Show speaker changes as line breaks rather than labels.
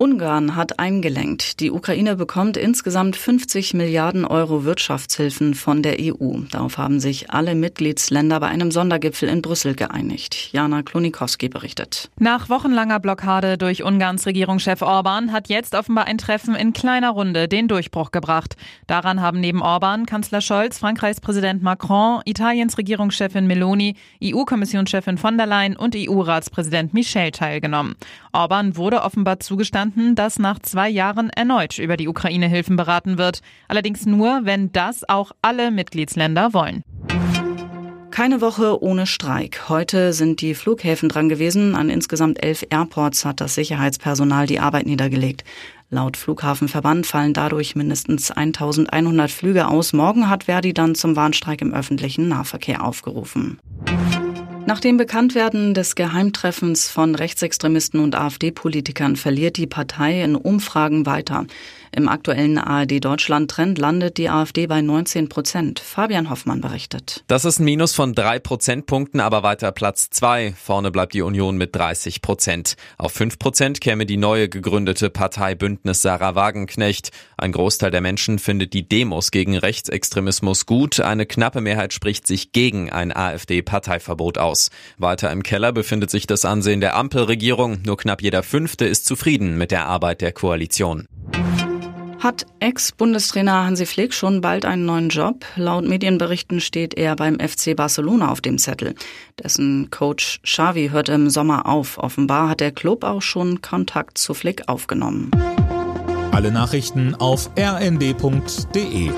Ungarn hat eingelenkt. Die Ukraine bekommt insgesamt 50 Milliarden Euro Wirtschaftshilfen von der EU. Darauf haben sich alle Mitgliedsländer bei einem Sondergipfel in Brüssel geeinigt. Jana Klonikowski berichtet.
Nach wochenlanger Blockade durch Ungarns Regierungschef Orban hat jetzt offenbar ein Treffen in kleiner Runde den Durchbruch gebracht. Daran haben neben Orban Kanzler Scholz, Frankreichs Präsident Macron, Italiens Regierungschefin Meloni, EU-Kommissionschefin von der Leyen und EU-Ratspräsident Michel teilgenommen. Orban wurde offenbar zugestanden, verstanden, dass nach zwei Jahren erneut über die Ukraine-Hilfen beraten wird. Allerdings nur, wenn das auch alle Mitgliedsländer wollen.
Keine Woche ohne Streik. Heute sind die Flughäfen dran gewesen. An insgesamt elf Airports hat das Sicherheitspersonal die Arbeit niedergelegt. Laut Flughafenverband fallen dadurch mindestens 1100 Flüge aus. Morgen hat Verdi dann zum Warnstreik im öffentlichen Nahverkehr aufgerufen. Nach dem Bekanntwerden des Geheimtreffens von Rechtsextremisten und AfD-Politikern verliert die Partei in Umfragen weiter. Im aktuellen ARD Deutschland Trend landet die AfD bei 19 Prozent. Fabian Hoffmann berichtet.
Das ist ein Minus von drei Prozentpunkten, aber weiter Platz zwei. Vorne bleibt die Union mit 30 Prozent. Auf fünf Prozent käme die neue gegründete Partei Bündnis Sarah Wagenknecht. Ein Großteil der Menschen findet die Demos gegen Rechtsextremismus gut. Eine knappe Mehrheit spricht sich gegen ein AfD-Parteiverbot aus. Weiter im Keller befindet sich das Ansehen der Ampelregierung. Nur knapp jeder Fünfte ist zufrieden mit der Arbeit der Koalition.
Hat Ex-Bundestrainer Hansi Flick schon bald einen neuen Job? Laut Medienberichten steht er beim FC Barcelona auf dem Zettel. Dessen Coach Xavi hört im Sommer auf. Offenbar hat der Club auch schon Kontakt zu Flick aufgenommen.
Alle Nachrichten auf rnd.de